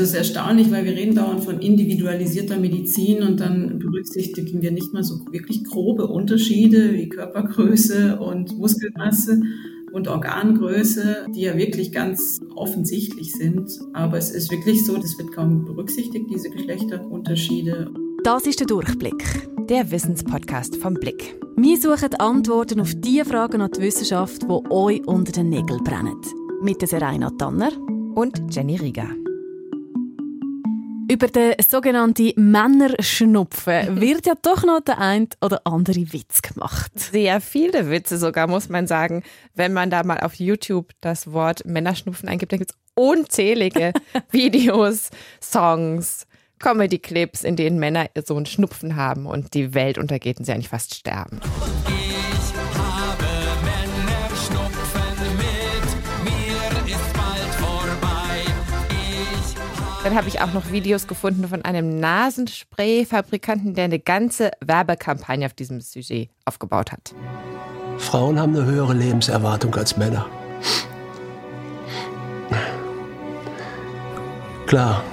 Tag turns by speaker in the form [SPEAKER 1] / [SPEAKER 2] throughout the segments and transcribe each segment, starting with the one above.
[SPEAKER 1] Das ist erstaunlich, weil wir reden dauernd von individualisierter Medizin und dann berücksichtigen wir nicht mal so wirklich grobe Unterschiede wie Körpergröße und Muskelmasse und Organgröße, die ja wirklich ganz offensichtlich sind. Aber es ist wirklich so, das wird kaum berücksichtigt, diese Geschlechterunterschiede.
[SPEAKER 2] Das ist der Durchblick, der Wissenspodcast vom Blick. Wir suchen Antworten auf die Fragen an die Wissenschaft, die euch unter den Nägeln brennen. Mit der Serena Tanner und Jenny Rieger. Über den sogenannten Männerschnupfen wird ja doch noch der ein oder andere Witz gemacht.
[SPEAKER 3] Sehr viele Witze sogar, muss man sagen. Wenn man da mal auf YouTube das Wort Männerschnupfen eingibt, dann gibt es unzählige Videos, Songs, Comedy-Clips, in denen Männer so einen Schnupfen haben und die Welt untergeht und sie eigentlich fast sterben. Dann habe ich auch noch Videos gefunden von einem Nasenspray-Fabrikanten, der eine ganze Werbekampagne auf diesem Sujet aufgebaut hat.
[SPEAKER 4] Frauen haben eine höhere Lebenserwartung als Männer. Klar,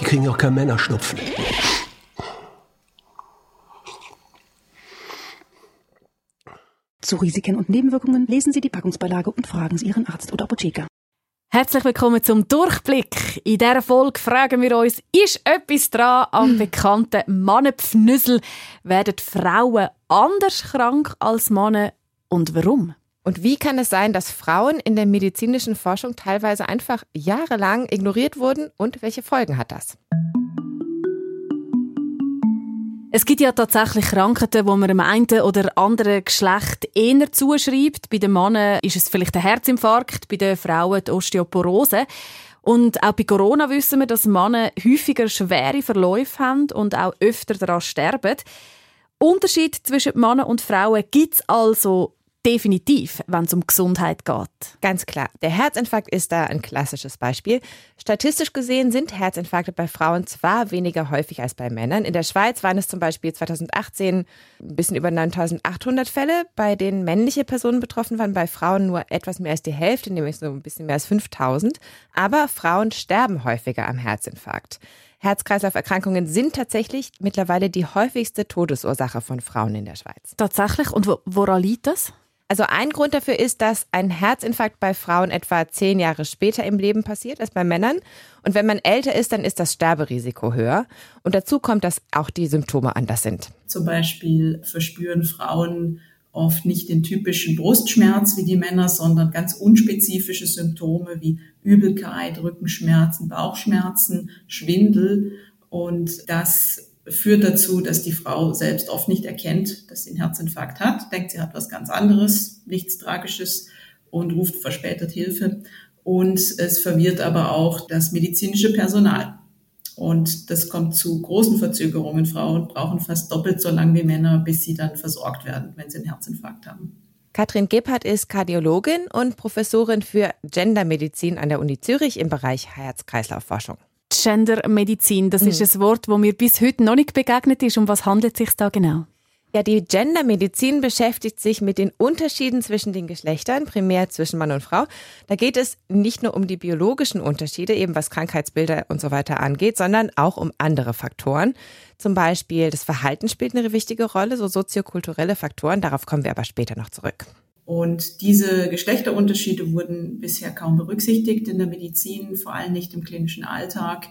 [SPEAKER 4] die kriegen auch kein Männerschnupfen.
[SPEAKER 5] Zu Risiken und Nebenwirkungen lesen Sie die Packungsbeilage und fragen Sie Ihren Arzt oder Apotheker.
[SPEAKER 2] Herzlich willkommen zum Durchblick. In dieser Folge fragen wir uns, ist etwas dran am bekannten Mannenpfnüssel? Werden Frauen anders krank als Männer und warum?
[SPEAKER 3] Und wie kann es sein, dass Frauen in der medizinischen Forschung teilweise einfach jahrelang ignoriert wurden und welche Folgen hat das?
[SPEAKER 2] Es gibt ja tatsächlich Krankheiten, wo man dem einen oder anderen Geschlecht eher zuschreibt. Bei den Männern ist es vielleicht der Herzinfarkt, bei den Frauen die Osteoporose. Und auch bei Corona wissen wir, dass Männer häufiger schwere Verläufe haben und auch öfter daran sterben. Unterschied zwischen Männern und Frauen gibt es also definitiv, wenn es um Gesundheit geht.
[SPEAKER 3] Ganz klar. Der Herzinfarkt ist da ein klassisches Beispiel. Statistisch gesehen sind Herzinfarkte bei Frauen zwar weniger häufig als bei Männern. In der Schweiz waren es zum Beispiel 2018 ein bisschen über 9800 Fälle, bei denen männliche Personen betroffen waren, bei Frauen nur etwas mehr als die Hälfte, nämlich so ein bisschen mehr als 5000. Aber Frauen sterben häufiger am Herzinfarkt. Herz-Kreislauf-Erkrankungen sind tatsächlich mittlerweile die häufigste Todesursache von Frauen in der Schweiz.
[SPEAKER 2] Tatsächlich? Und woran liegt das?
[SPEAKER 3] Also ein Grund dafür ist, dass ein Herzinfarkt bei Frauen etwa zehn Jahre später im Leben passiert als bei Männern. Und wenn man älter ist, dann ist das Sterberisiko höher. Und dazu kommt, dass auch die Symptome anders sind.
[SPEAKER 1] Zum Beispiel verspüren Frauen oft nicht den typischen Brustschmerz wie die Männer, sondern ganz unspezifische Symptome wie Übelkeit, Rückenschmerzen, Bauchschmerzen, Schwindel. Und das führt dazu, dass die Frau selbst oft nicht erkennt, dass sie einen Herzinfarkt hat, denkt, sie hat was ganz anderes, nichts Tragisches und ruft verspätet Hilfe. Und es verwirrt aber auch das medizinische Personal. Und das kommt zu großen Verzögerungen. Frauen brauchen fast doppelt so lang wie Männer, bis sie dann versorgt werden, wenn sie einen Herzinfarkt haben.
[SPEAKER 3] Katrin Gebhardt ist Kardiologin und Professorin für Gendermedizin an der Uni Zürich im Bereich Herz-Kreislauf-Forschung.
[SPEAKER 2] Gendermedizin. Das mhm. ist ein Wort, wo mir bis heute noch nicht begegnet ist. Um was handelt es sich da genau?
[SPEAKER 3] Ja, die Gendermedizin beschäftigt sich mit den Unterschieden zwischen den Geschlechtern, primär zwischen Mann und Frau. Da geht es nicht nur um die biologischen Unterschiede, eben was Krankheitsbilder und so weiter angeht, sondern auch um andere Faktoren. Zum Beispiel das Verhalten spielt eine wichtige Rolle, so soziokulturelle Faktoren. Darauf kommen wir aber später noch zurück.
[SPEAKER 1] Und diese Geschlechterunterschiede wurden bisher kaum berücksichtigt in der Medizin, vor allem nicht im klinischen Alltag.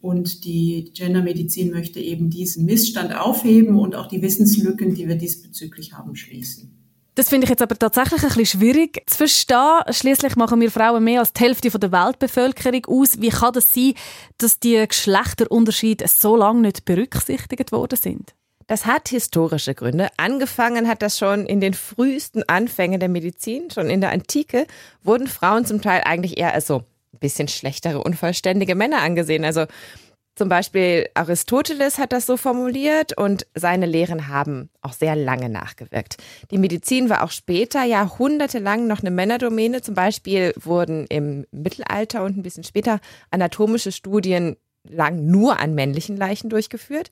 [SPEAKER 1] Und die Gendermedizin möchte eben diesen Missstand aufheben und auch die Wissenslücken, die wir diesbezüglich haben, schließen.
[SPEAKER 2] Das finde ich jetzt aber tatsächlich ein bisschen schwierig zu verstehen. Schließlich machen wir Frauen mehr als die Hälfte der Weltbevölkerung aus. Wie kann das sein, dass die Geschlechterunterschiede so lange nicht berücksichtigt worden sind?
[SPEAKER 3] Das hat historische Gründe. Angefangen hat das schon in den frühesten Anfängen der Medizin. Schon in der Antike wurden Frauen zum Teil eigentlich eher als so ein bisschen schlechtere, unvollständige Männer angesehen. Also zum Beispiel Aristoteles hat das so formuliert und seine Lehren haben auch sehr lange nachgewirkt. Die Medizin war auch später jahrhundertelang noch eine Männerdomäne. Zum Beispiel wurden im Mittelalter und ein bisschen später anatomische Studien lang nur an männlichen Leichen durchgeführt.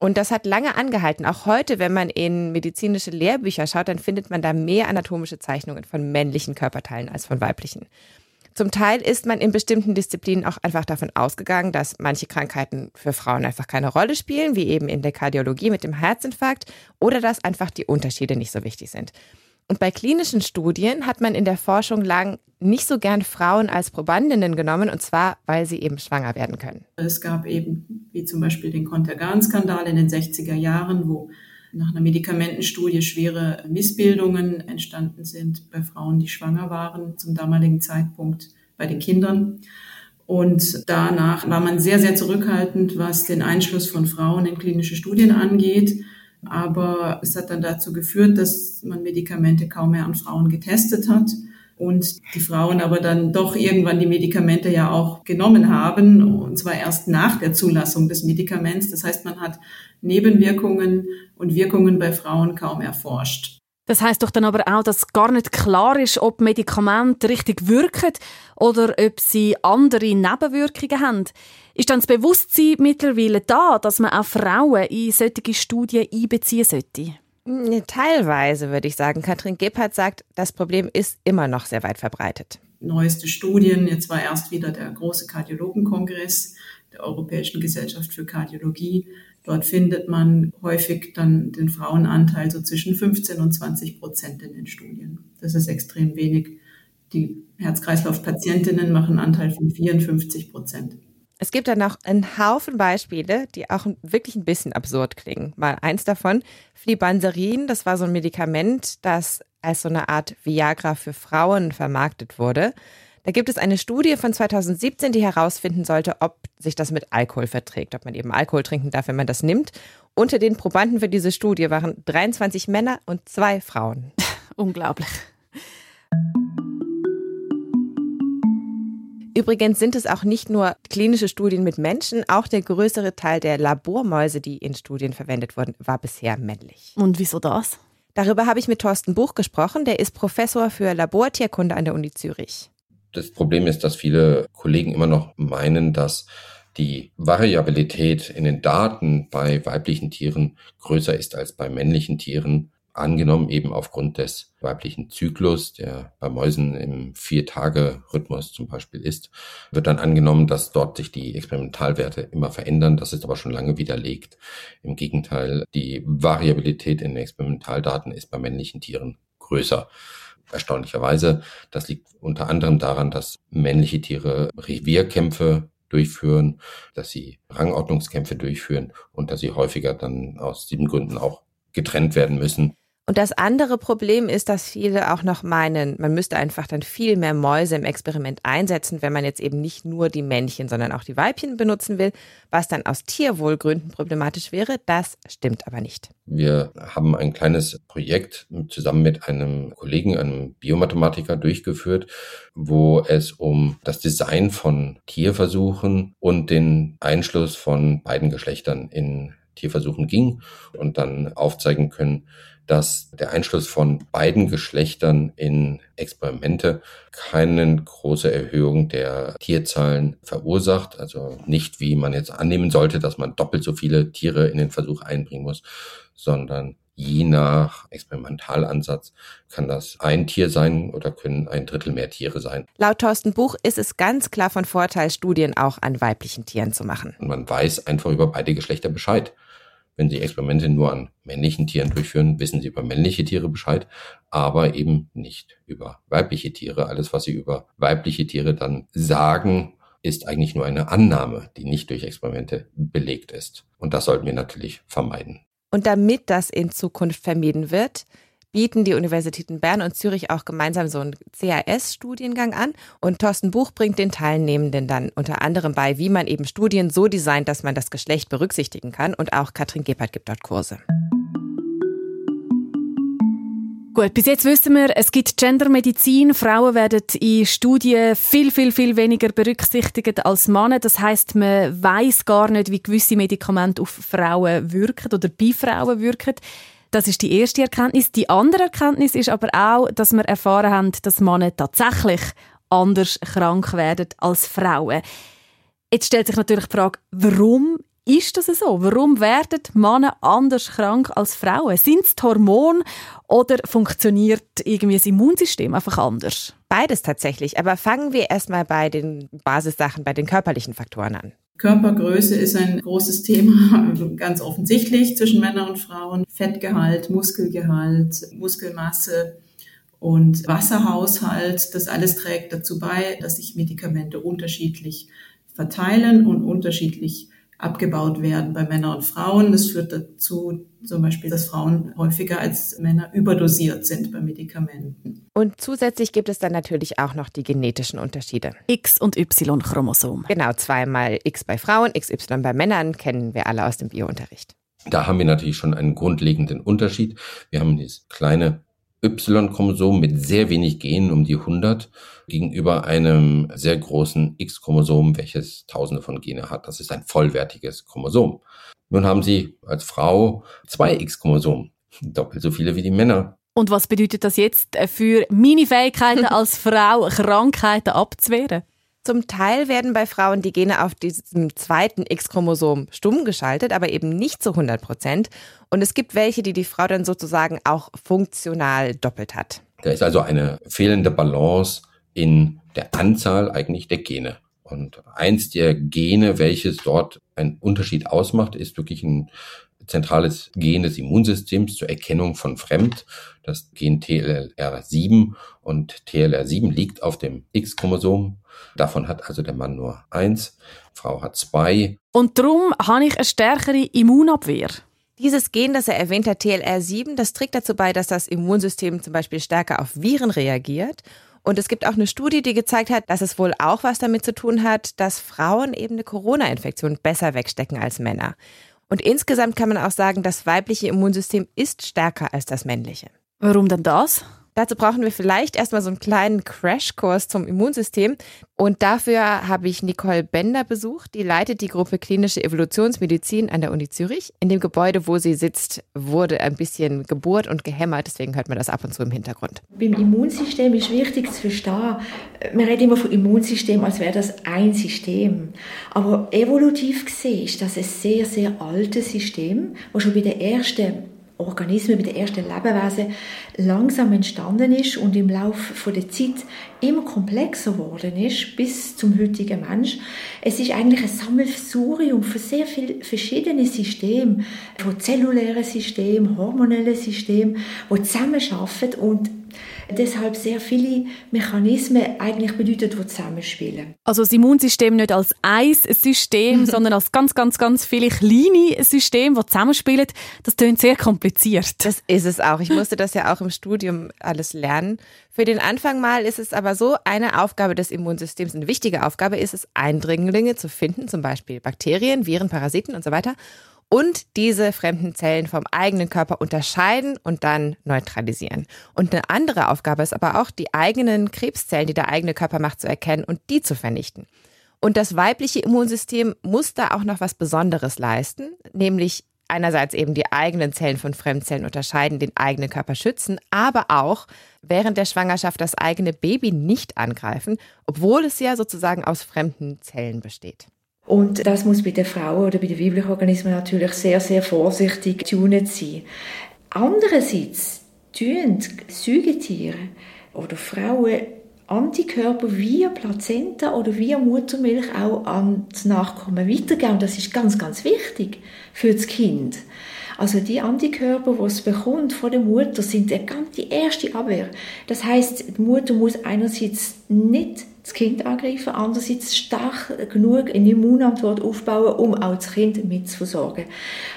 [SPEAKER 3] Und das hat lange angehalten. Auch heute, wenn man in medizinische Lehrbücher schaut, dann findet man da mehr anatomische Zeichnungen von männlichen Körperteilen als von weiblichen. Zum Teil ist man in bestimmten Disziplinen auch einfach davon ausgegangen, dass manche Krankheiten für Frauen einfach keine Rolle spielen, wie eben in der Kardiologie mit dem Herzinfarkt, oder dass einfach die Unterschiede nicht so wichtig sind. Und bei klinischen Studien hat man in der Forschung lang nicht so gern Frauen als Probandinnen genommen, und zwar, weil sie eben schwanger werden können.
[SPEAKER 1] Es gab eben, wie zum Beispiel den Contergan-Skandal in den 60er Jahren, wo nach einer Medikamentenstudie schwere Missbildungen entstanden sind bei Frauen, die schwanger waren zum damaligen Zeitpunkt bei den Kindern. Und danach war man sehr, sehr zurückhaltend, was den Einschluss von Frauen in klinische Studien angeht. Aber es hat dann dazu geführt, dass man Medikamente kaum mehr an Frauen getestet hat und die Frauen aber dann doch irgendwann die Medikamente ja auch genommen haben, und zwar erst nach der Zulassung des Medikaments. Das heißt, man hat Nebenwirkungen und Wirkungen bei Frauen kaum erforscht.
[SPEAKER 2] Das heißt doch dann aber auch, dass gar nicht klar ist, ob Medikamente richtig wirken oder ob sie andere Nebenwirkungen haben. Ist dann das Bewusstsein mittlerweile da, dass man auch Frauen in solche Studien einbeziehen sollte?
[SPEAKER 3] Teilweise würde ich sagen. Katrin Gebhardt sagt, das Problem ist immer noch sehr weit verbreitet.
[SPEAKER 1] Neueste Studien, jetzt war erst wieder der große Kardiologenkongress der Europäischen Gesellschaft für Kardiologie, Dort findet man häufig dann den Frauenanteil so zwischen 15 und 20 Prozent in den Studien. Das ist extrem wenig. Die Herz-Kreislauf-Patientinnen machen einen Anteil von 54 Prozent.
[SPEAKER 3] Es gibt dann noch einen Haufen Beispiele, die auch wirklich ein bisschen absurd klingen. Mal eins davon, Flibanserin, das war so ein Medikament, das als so eine Art Viagra für Frauen vermarktet wurde. Da gibt es eine Studie von 2017, die herausfinden sollte, ob sich das mit Alkohol verträgt, ob man eben Alkohol trinken darf, wenn man das nimmt. Unter den Probanden für diese Studie waren 23 Männer und zwei Frauen.
[SPEAKER 2] Unglaublich.
[SPEAKER 3] Übrigens sind es auch nicht nur klinische Studien mit Menschen, auch der größere Teil der Labormäuse, die in Studien verwendet wurden, war bisher männlich.
[SPEAKER 2] Und wieso das?
[SPEAKER 3] Darüber habe ich mit Thorsten Buch gesprochen, der ist Professor für Labortierkunde an der Uni Zürich.
[SPEAKER 6] Das Problem ist, dass viele Kollegen immer noch meinen, dass die Variabilität in den Daten bei weiblichen Tieren größer ist als bei männlichen Tieren, angenommen eben aufgrund des weiblichen Zyklus, der bei Mäusen im Vier-Tage-Rhythmus zum Beispiel ist, wird dann angenommen, dass dort sich die Experimentalwerte immer verändern. Das ist aber schon lange widerlegt. Im Gegenteil, die Variabilität in den Experimentaldaten ist bei männlichen Tieren größer erstaunlicherweise. Das liegt unter anderem daran, dass männliche Tiere Revierkämpfe durchführen, dass sie Rangordnungskämpfe durchführen und dass sie häufiger dann aus sieben Gründen auch getrennt werden müssen.
[SPEAKER 3] Und das andere Problem ist, dass viele auch noch meinen, man müsste einfach dann viel mehr Mäuse im Experiment einsetzen, wenn man jetzt eben nicht nur die Männchen, sondern auch die Weibchen benutzen will, was dann aus Tierwohlgründen problematisch wäre. Das stimmt aber nicht.
[SPEAKER 6] Wir haben ein kleines Projekt zusammen mit einem Kollegen, einem Biomathematiker durchgeführt, wo es um das Design von Tierversuchen und den Einschluss von beiden Geschlechtern in Tierversuchen ging und dann aufzeigen können, dass der Einschluss von beiden Geschlechtern in Experimente keine große Erhöhung der Tierzahlen verursacht. Also nicht, wie man jetzt annehmen sollte, dass man doppelt so viele Tiere in den Versuch einbringen muss, sondern je nach Experimentalansatz kann das ein Tier sein oder können ein Drittel mehr Tiere sein.
[SPEAKER 3] Laut Thorsten Buch ist es ganz klar von Vorteil, Studien auch an weiblichen Tieren zu machen.
[SPEAKER 6] Und man weiß einfach über beide Geschlechter Bescheid. Wenn Sie Experimente nur an männlichen Tieren durchführen, wissen Sie über männliche Tiere Bescheid, aber eben nicht über weibliche Tiere. Alles, was Sie über weibliche Tiere dann sagen, ist eigentlich nur eine Annahme, die nicht durch Experimente belegt ist. Und das sollten wir natürlich vermeiden.
[SPEAKER 3] Und damit das in Zukunft vermieden wird, bieten die Universitäten Bern und Zürich auch gemeinsam so einen CAS-Studiengang an. Und Thorsten Buch bringt den Teilnehmenden dann unter anderem bei, wie man eben Studien so designt, dass man das Geschlecht berücksichtigen kann. Und auch Katrin Gebhardt gibt dort Kurse.
[SPEAKER 2] Gut, bis jetzt wissen wir, es gibt Gendermedizin. Frauen werden in Studien viel, viel, viel weniger berücksichtigt als Männer. Das heißt, man weiß gar nicht, wie gewisse Medikamente auf Frauen wirken oder bei Frauen wirken. Das ist die erste Erkenntnis. Die andere Erkenntnis ist aber auch, dass wir erfahren haben, dass Männer tatsächlich anders krank werden als Frauen. Jetzt stellt sich natürlich die Frage, warum ist das so? Warum werden Männer anders krank als Frauen? Sind es Hormone oder funktioniert irgendwie das Immunsystem einfach anders?
[SPEAKER 3] Beides tatsächlich. Aber fangen wir erstmal bei den Basissachen, bei den körperlichen Faktoren an.
[SPEAKER 1] Körpergröße ist ein großes Thema, ganz offensichtlich zwischen Männern und Frauen. Fettgehalt, Muskelgehalt, Muskelmasse und Wasserhaushalt, das alles trägt dazu bei, dass sich Medikamente unterschiedlich verteilen und unterschiedlich abgebaut werden bei Männern und Frauen. Das führt dazu zum Beispiel, dass Frauen häufiger als Männer überdosiert sind bei Medikamenten.
[SPEAKER 3] Und zusätzlich gibt es dann natürlich auch noch die genetischen Unterschiede.
[SPEAKER 2] X- und Y-Chromosom.
[SPEAKER 3] Genau, zweimal X bei Frauen, XY bei Männern, kennen wir alle aus dem Biounterricht.
[SPEAKER 6] Da haben wir natürlich schon einen grundlegenden Unterschied. Wir haben dieses kleine Y-Chromosom mit sehr wenig Genen um die 100 gegenüber einem sehr großen X-Chromosom, welches tausende von Gene hat. Das ist ein vollwertiges Chromosom. Nun haben sie als Frau zwei X-Chromosomen, doppelt so viele wie die Männer.
[SPEAKER 2] Und was bedeutet das jetzt für meine Fähigkeiten als Frau, Krankheiten abzuwehren?
[SPEAKER 3] Zum Teil werden bei Frauen die Gene auf diesem zweiten X-Chromosom stumm geschaltet, aber eben nicht zu 100 Prozent. Und es gibt welche, die die Frau dann sozusagen auch funktional doppelt hat.
[SPEAKER 6] Da ist also eine fehlende Balance in der Anzahl eigentlich der Gene. Und eins der Gene, welches dort einen Unterschied ausmacht, ist wirklich ein zentrales Gen des Immunsystems zur Erkennung von Fremd, das Gen TLR7 und TLR7 liegt auf dem X-Chromosom. Davon hat also der Mann nur eins, Frau hat zwei.
[SPEAKER 2] Und darum habe ich eine stärkere Immunabwehr.
[SPEAKER 3] Dieses Gen, das er erwähnt hat, TLR7, das trägt dazu bei, dass das Immunsystem zum Beispiel stärker auf Viren reagiert. Und es gibt auch eine Studie, die gezeigt hat, dass es wohl auch was damit zu tun hat, dass Frauen eben eine Corona-Infektion besser wegstecken als Männer. Und insgesamt kann man auch sagen, das weibliche Immunsystem ist stärker als das männliche.
[SPEAKER 2] Warum denn das?
[SPEAKER 3] Dazu brauchen wir vielleicht erstmal so einen kleinen Crashkurs zum Immunsystem. Und dafür habe ich Nicole Bender besucht. Die leitet die Gruppe Klinische Evolutionsmedizin an der Uni Zürich. In dem Gebäude, wo sie sitzt, wurde ein bisschen gebohrt und gehämmert. Deswegen hört man das ab und zu im Hintergrund.
[SPEAKER 7] Beim Immunsystem ist wichtig zu verstehen, man redet immer vom Immunsystem, als wäre das ein System. Aber evolutiv gesehen ist das ein sehr, sehr altes System, das schon bei den ersten Organismen, bei den ersten Lebewesen langsam entstanden ist und im Laufe der Zeit immer komplexer geworden ist, bis zum heutigen Mensch. Es ist eigentlich ein Sammelsurium von sehr vielen verschiedenen Systemen, von zellulären Systemen, hormonellen Systemen, die zusammenarbeiten und deshalb sehr viele Mechanismen eigentlich bedeutet, die zusammenspielen.
[SPEAKER 2] Also das Immunsystem nicht als ein System, sondern als ganz, ganz, ganz viele kleine Systeme, die zusammenspielen. Das klingt sehr kompliziert.
[SPEAKER 3] Das ist es auch. Ich musste das ja auch im Studium alles lernen. Für den Anfang mal ist es aber so, eine Aufgabe des Immunsystems, eine wichtige Aufgabe ist es, Eindringlinge zu finden, zum Beispiel Bakterien, Viren, Parasiten und so weiter und diese fremden Zellen vom eigenen Körper unterscheiden und dann neutralisieren. Und eine andere Aufgabe ist aber auch, die eigenen Krebszellen, die der eigene Körper macht, zu erkennen und die zu vernichten. Und das weibliche Immunsystem muss da auch noch was Besonderes leisten, nämlich einerseits eben die eigenen Zellen von Fremdzellen unterscheiden, den eigenen Körper schützen, aber auch während der Schwangerschaft das eigene Baby nicht angreifen, obwohl es ja sozusagen aus fremden Zellen besteht.
[SPEAKER 7] Und das muss bei den Frauen oder bei den weiblichen Organismen natürlich sehr, sehr vorsichtig tunet sein. Andererseits tun Säugetiere oder Frauen Antikörper via Plazenta oder via Muttermilch auch an das Nachkommen weitergeben. Und das ist ganz, ganz wichtig für das Kind. Also die Antikörper, die es bekommt von der Mutter, sind die erste Abwehr. Das heißt, die Mutter muss einerseits nicht das Kind angreifen, andererseits stark genug eine Immunantwort aufbauen, um auch das Kind mitzuversorgen.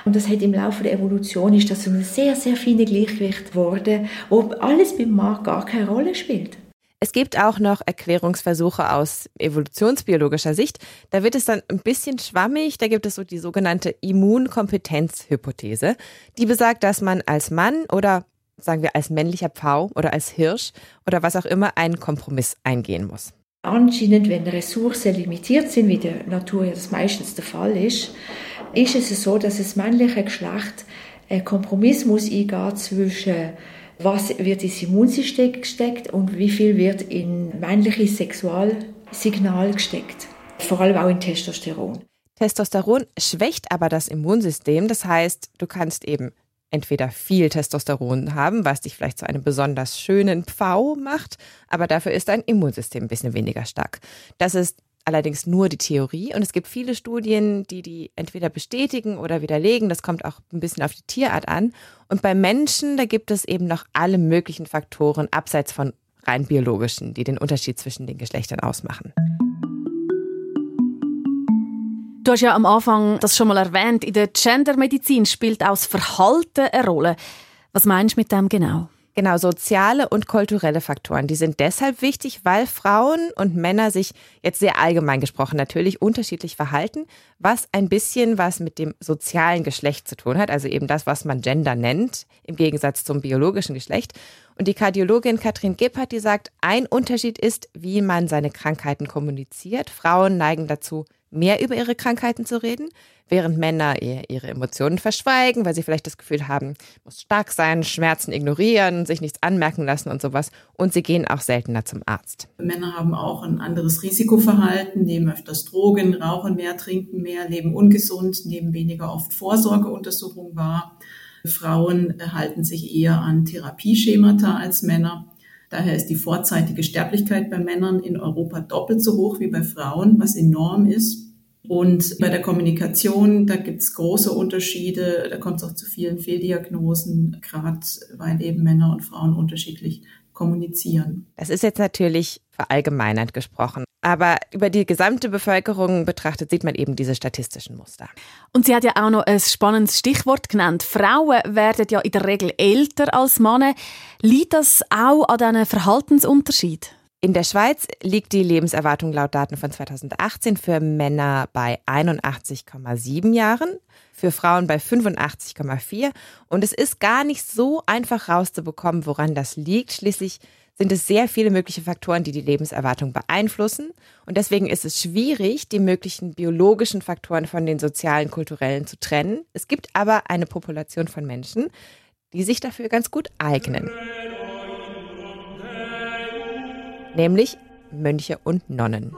[SPEAKER 7] Und das hat im Laufe der Evolution ist das ein sehr, sehr feines Gleichgewicht geworden, wo alles beim Markt gar keine Rolle spielt.
[SPEAKER 3] Es gibt auch noch Erklärungsversuche aus evolutionsbiologischer Sicht. Da wird es dann ein bisschen schwammig. Da gibt es so die sogenannte Immunkompetenzhypothese, die besagt, dass man als Mann oder sagen wir als männlicher Pfau oder als Hirsch oder was auch immer einen Kompromiss eingehen muss.
[SPEAKER 7] Anscheinend, wenn Ressourcen limitiert sind, wie der Natur das meistens der Fall ist, ist es so, dass das männliche Geschlecht einen Kompromiss muss eingehen zwischen was wird ins Immunsystem gesteckt und wie viel wird in männliche Sexualsignal gesteckt. Vor allem auch in Testosteron.
[SPEAKER 3] Testosteron schwächt aber das Immunsystem. Das heißt, du kannst eben entweder viel Testosteron haben, was dich vielleicht zu einem besonders schönen Pfau macht, aber dafür ist dein Immunsystem ein bisschen weniger stark. Das ist allerdings nur die Theorie und es gibt viele Studien, die die entweder bestätigen oder widerlegen. Das kommt auch ein bisschen auf die Tierart an. Und bei Menschen, da gibt es eben noch alle möglichen Faktoren abseits von rein biologischen, die den Unterschied zwischen den Geschlechtern ausmachen.
[SPEAKER 2] Du hast ja am Anfang das schon mal erwähnt. In der Gendermedizin spielt auch das Verhalten eine Rolle. Was meinst du mit dem genau?
[SPEAKER 3] Genau, soziale und kulturelle Faktoren, die sind deshalb wichtig, weil Frauen und Männer sich jetzt sehr allgemein gesprochen natürlich unterschiedlich verhalten, was ein bisschen was mit dem sozialen Geschlecht zu tun hat, also eben das, was man Gender nennt, im Gegensatz zum biologischen Geschlecht. Und die Kardiologin Katrin Gebhardt, die sagt, ein Unterschied ist, wie man seine Krankheiten kommuniziert. Frauen neigen dazu, mehr über ihre Krankheiten zu reden, während Männer eher ihre Emotionen verschweigen, weil sie vielleicht das Gefühl haben, muss stark sein, Schmerzen ignorieren, sich nichts anmerken lassen und sowas. Und sie gehen auch seltener zum Arzt.
[SPEAKER 1] Männer haben auch ein anderes Risikoverhalten, nehmen öfters Drogen, rauchen mehr, trinken mehr, leben ungesund, nehmen weniger oft Vorsorgeuntersuchungen wahr. Frauen halten sich eher an Therapieschemata als Männer. Daher ist die vorzeitige Sterblichkeit bei Männern in Europa doppelt so hoch wie bei Frauen, was enorm ist. Und bei der Kommunikation, da gibt es große Unterschiede. Da kommt es auch zu vielen Fehldiagnosen, gerade weil eben Männer und Frauen unterschiedlich kommunizieren.
[SPEAKER 3] Das ist jetzt natürlich verallgemeinert gesprochen. Aber über die gesamte Bevölkerung betrachtet sieht man eben diese statistischen Muster.
[SPEAKER 2] Und sie hat ja auch noch ein spannendes Stichwort genannt. Frauen werden ja in der Regel älter als Männer. Liegt das auch an diesen Verhaltensunterschied?
[SPEAKER 3] In der Schweiz liegt die Lebenserwartung laut Daten von 2018 für Männer bei 81,7 Jahren, für Frauen bei 85,4 und es ist gar nicht so einfach rauszubekommen, woran das liegt. Schließlich sind es sehr viele mögliche Faktoren, die die Lebenserwartung beeinflussen und deswegen ist es schwierig, die möglichen biologischen Faktoren von den sozialen, kulturellen zu trennen. Es gibt aber eine Population von Menschen, die sich dafür ganz gut eignen nämlich Mönche und Nonnen.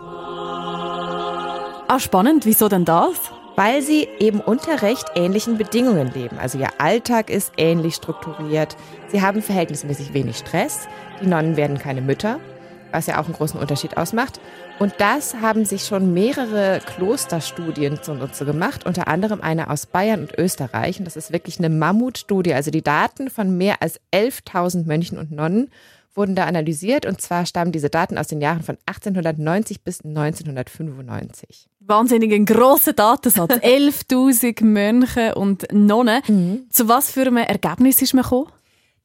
[SPEAKER 2] Ah, spannend. Wieso denn das?
[SPEAKER 3] Weil sie eben unter recht ähnlichen Bedingungen leben. Also ihr Alltag ist ähnlich strukturiert. Sie haben verhältnismäßig wenig Stress. Die Nonnen werden keine Mütter, was ja auch einen großen Unterschied ausmacht. Und das haben sich schon mehrere Klosterstudien zunutze gemacht, unter anderem eine aus Bayern und Österreich. Und das ist wirklich eine Mammutstudie. Also die Daten von mehr als 11.000 Mönchen und Nonnen wurden da analysiert und zwar stammen diese Daten aus den Jahren von 1890 bis 1995.
[SPEAKER 2] Wahnsinnig ein grosser Datensatz. 11.000 Mönche und Nonnen. Mhm. Zu was für einem Ergebnis ist man gekommen?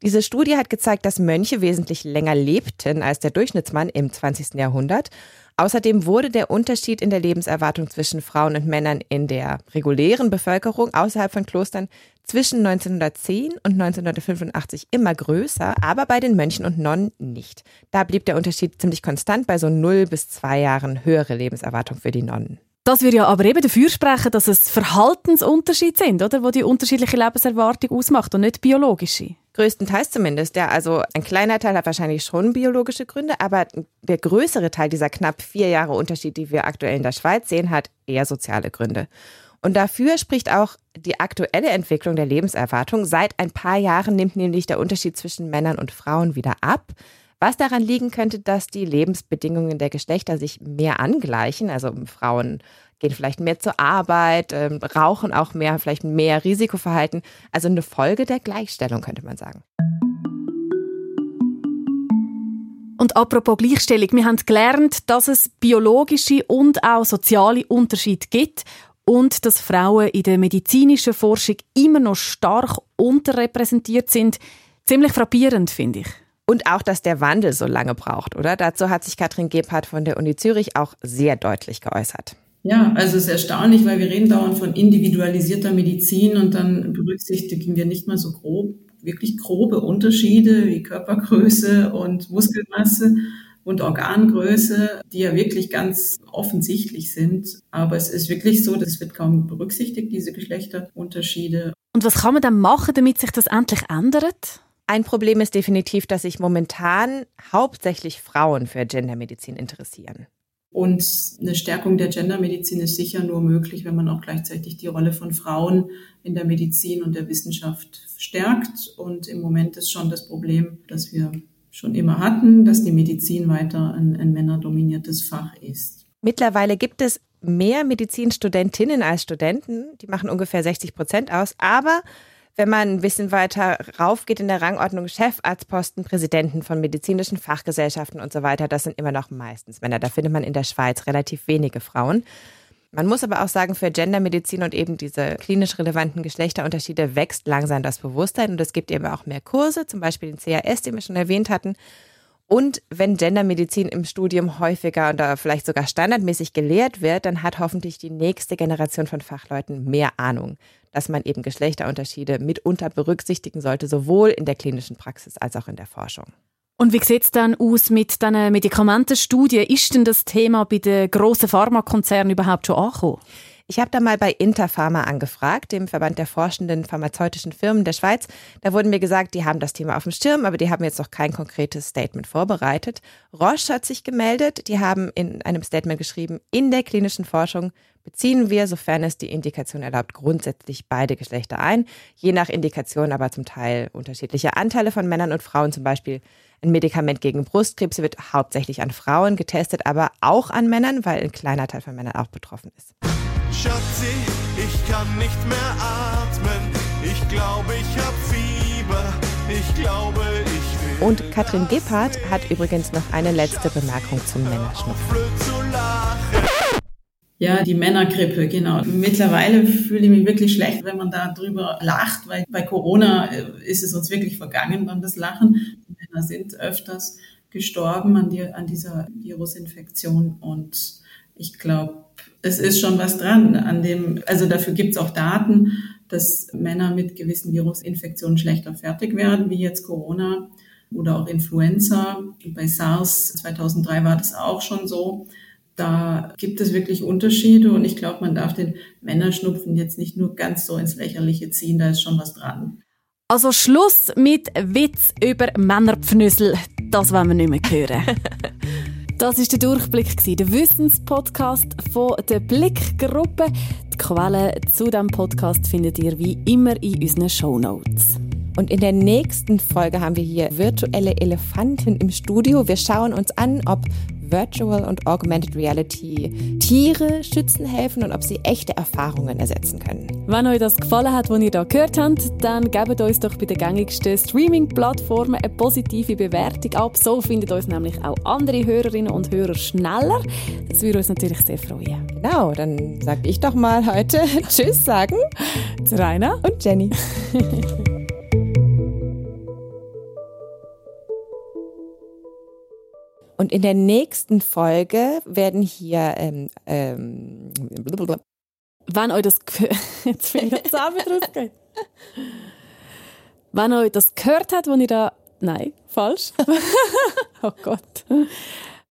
[SPEAKER 3] Diese Studie hat gezeigt, dass Mönche wesentlich länger lebten als der Durchschnittsmann im 20. Jahrhundert. Außerdem wurde der Unterschied in der Lebenserwartung zwischen Frauen und Männern in der regulären Bevölkerung außerhalb von Klostern zwischen 1910 und 1985 immer größer, aber bei den Mönchen und Nonnen nicht. Da blieb der Unterschied ziemlich konstant bei so 0 bis 2 Jahren höhere Lebenserwartung für die Nonnen.
[SPEAKER 2] Das würde ja aber eben dafür sprechen, dass es Verhaltensunterschiede sind, oder? Wo die unterschiedliche Lebenserwartung ausmacht und nicht biologische.
[SPEAKER 3] Größtenteils zumindest, ja. Also ein kleiner Teil hat wahrscheinlich schon biologische Gründe, aber der größere Teil dieser knapp vier Jahre Unterschied, die wir aktuell in der Schweiz sehen, hat eher soziale Gründe. Und dafür spricht auch die aktuelle Entwicklung der Lebenserwartung. Seit ein paar Jahren nimmt nämlich der Unterschied zwischen Männern und Frauen wieder ab. Was daran liegen könnte, dass die Lebensbedingungen der Geschlechter sich mehr angleichen. Also Frauen gehen vielleicht mehr zur Arbeit, äh, rauchen auch mehr, vielleicht mehr Risikoverhalten. Also eine Folge der Gleichstellung könnte man sagen.
[SPEAKER 2] Und apropos Gleichstellung, wir haben gelernt, dass es biologische und auch soziale Unterschiede gibt und dass Frauen in der medizinischen Forschung immer noch stark unterrepräsentiert sind. Ziemlich frappierend, finde ich.
[SPEAKER 3] Und auch, dass der Wandel so lange braucht, oder? Dazu hat sich Katrin Gebhardt von der Uni Zürich auch sehr deutlich geäußert.
[SPEAKER 1] Ja, also es ist erstaunlich, weil wir reden dauernd von individualisierter Medizin und dann berücksichtigen wir nicht mal so grob, wirklich grobe Unterschiede wie Körpergröße und Muskelmasse und Organgröße, die ja wirklich ganz offensichtlich sind. Aber es ist wirklich so, dass es wird kaum berücksichtigt, diese Geschlechterunterschiede.
[SPEAKER 2] Und was kann man dann machen, damit sich das endlich ändert?
[SPEAKER 3] Ein Problem ist definitiv, dass sich momentan hauptsächlich Frauen für Gendermedizin interessieren.
[SPEAKER 1] Und eine Stärkung der Gendermedizin ist sicher nur möglich, wenn man auch gleichzeitig die Rolle von Frauen in der Medizin und der Wissenschaft stärkt. Und im Moment ist schon das Problem, dass wir schon immer hatten, dass die Medizin weiter ein, ein männerdominiertes Fach ist.
[SPEAKER 3] Mittlerweile gibt es mehr Medizinstudentinnen als Studenten. Die machen ungefähr 60 Prozent aus. Aber wenn man ein bisschen weiter raufgeht in der Rangordnung, Chefarztposten, Präsidenten von medizinischen Fachgesellschaften und so weiter, das sind immer noch meistens Männer. Da findet man in der Schweiz relativ wenige Frauen. Man muss aber auch sagen, für Gendermedizin und eben diese klinisch relevanten Geschlechterunterschiede wächst langsam das Bewusstsein und es gibt eben auch mehr Kurse, zum Beispiel den CAS, den wir schon erwähnt hatten. Und wenn Gendermedizin im Studium häufiger oder vielleicht sogar standardmäßig gelehrt wird, dann hat hoffentlich die nächste Generation von Fachleuten mehr Ahnung, dass man eben Geschlechterunterschiede mitunter berücksichtigen sollte, sowohl in der klinischen Praxis als auch in der Forschung.
[SPEAKER 2] Und wie sieht es dann aus mit diesen Medikamentenstudien? Ist denn das Thema bei den grossen Pharmakonzernen überhaupt schon angekommen?
[SPEAKER 3] Ich habe da mal bei Interpharma angefragt, dem Verband der forschenden pharmazeutischen Firmen der Schweiz. Da wurde mir gesagt, die haben das Thema auf dem Schirm, aber die haben jetzt noch kein konkretes Statement vorbereitet. Roche hat sich gemeldet. Die haben in einem Statement geschrieben, in der klinischen Forschung beziehen wir, sofern es die Indikation erlaubt, grundsätzlich beide Geschlechter ein. Je nach Indikation aber zum Teil unterschiedliche Anteile von Männern und Frauen, zum Beispiel ein Medikament gegen Brustkrebs wird hauptsächlich an Frauen getestet, aber auch an Männern, weil ein kleiner Teil von Männern auch betroffen ist.
[SPEAKER 8] Schatzi, ich kann nicht mehr atmen. Ich glaube, ich hab Fieber. Ich glaube, ich will.
[SPEAKER 3] Und Katrin Gebhardt hat übrigens noch eine letzte Bemerkung zum Männerschnupfen.
[SPEAKER 1] Ja, die Männergrippe, genau. Mittlerweile fühle ich mich wirklich schlecht, wenn man da drüber lacht, weil bei Corona äh, ist es uns wirklich vergangen, dann das Lachen. Die Männer sind öfters gestorben an, die, an dieser Virusinfektion und ich glaube, es ist schon was dran an dem, also dafür gibt es auch Daten, dass Männer mit gewissen Virusinfektionen schlechter fertig werden, wie jetzt Corona oder auch Influenza. Bei SARS 2003 war das auch schon so. Da gibt es wirklich Unterschiede und ich glaube, man darf den Männerschnupfen jetzt nicht nur ganz so ins Lächerliche ziehen, da ist schon was dran.
[SPEAKER 2] Also Schluss mit Witz über Männerpfnüssel. Das wollen wir nicht mehr hören. Das ist der Durchblick, der Wissenspodcast von der Blickgruppe. Die Quellen zu diesem Podcast findet ihr wie immer in unseren Shownotes.
[SPEAKER 3] Und in der nächsten Folge haben wir hier virtuelle Elefanten im Studio. Wir schauen uns an, ob Virtual und Augmented Reality Tiere schützen helfen und ob sie echte Erfahrungen ersetzen können.
[SPEAKER 2] Wenn euch das gefallen hat, was ihr hier gehört habt, dann gebt uns doch bei den gängigsten Streaming-Plattformen eine positive Bewertung ab. So findet uns nämlich auch andere Hörerinnen und Hörer schneller. Das würde uns natürlich sehr freuen.
[SPEAKER 3] Genau, dann sage ich doch mal heute Tschüss sagen
[SPEAKER 2] zu Rainer
[SPEAKER 3] und Jenny. Und in der nächsten Folge werden hier ähm, ähm,
[SPEAKER 2] wenn euch das jetzt bin ich zusammen. Wenn euch das gehört hat, wo ihr da nein, falsch. oh Gott.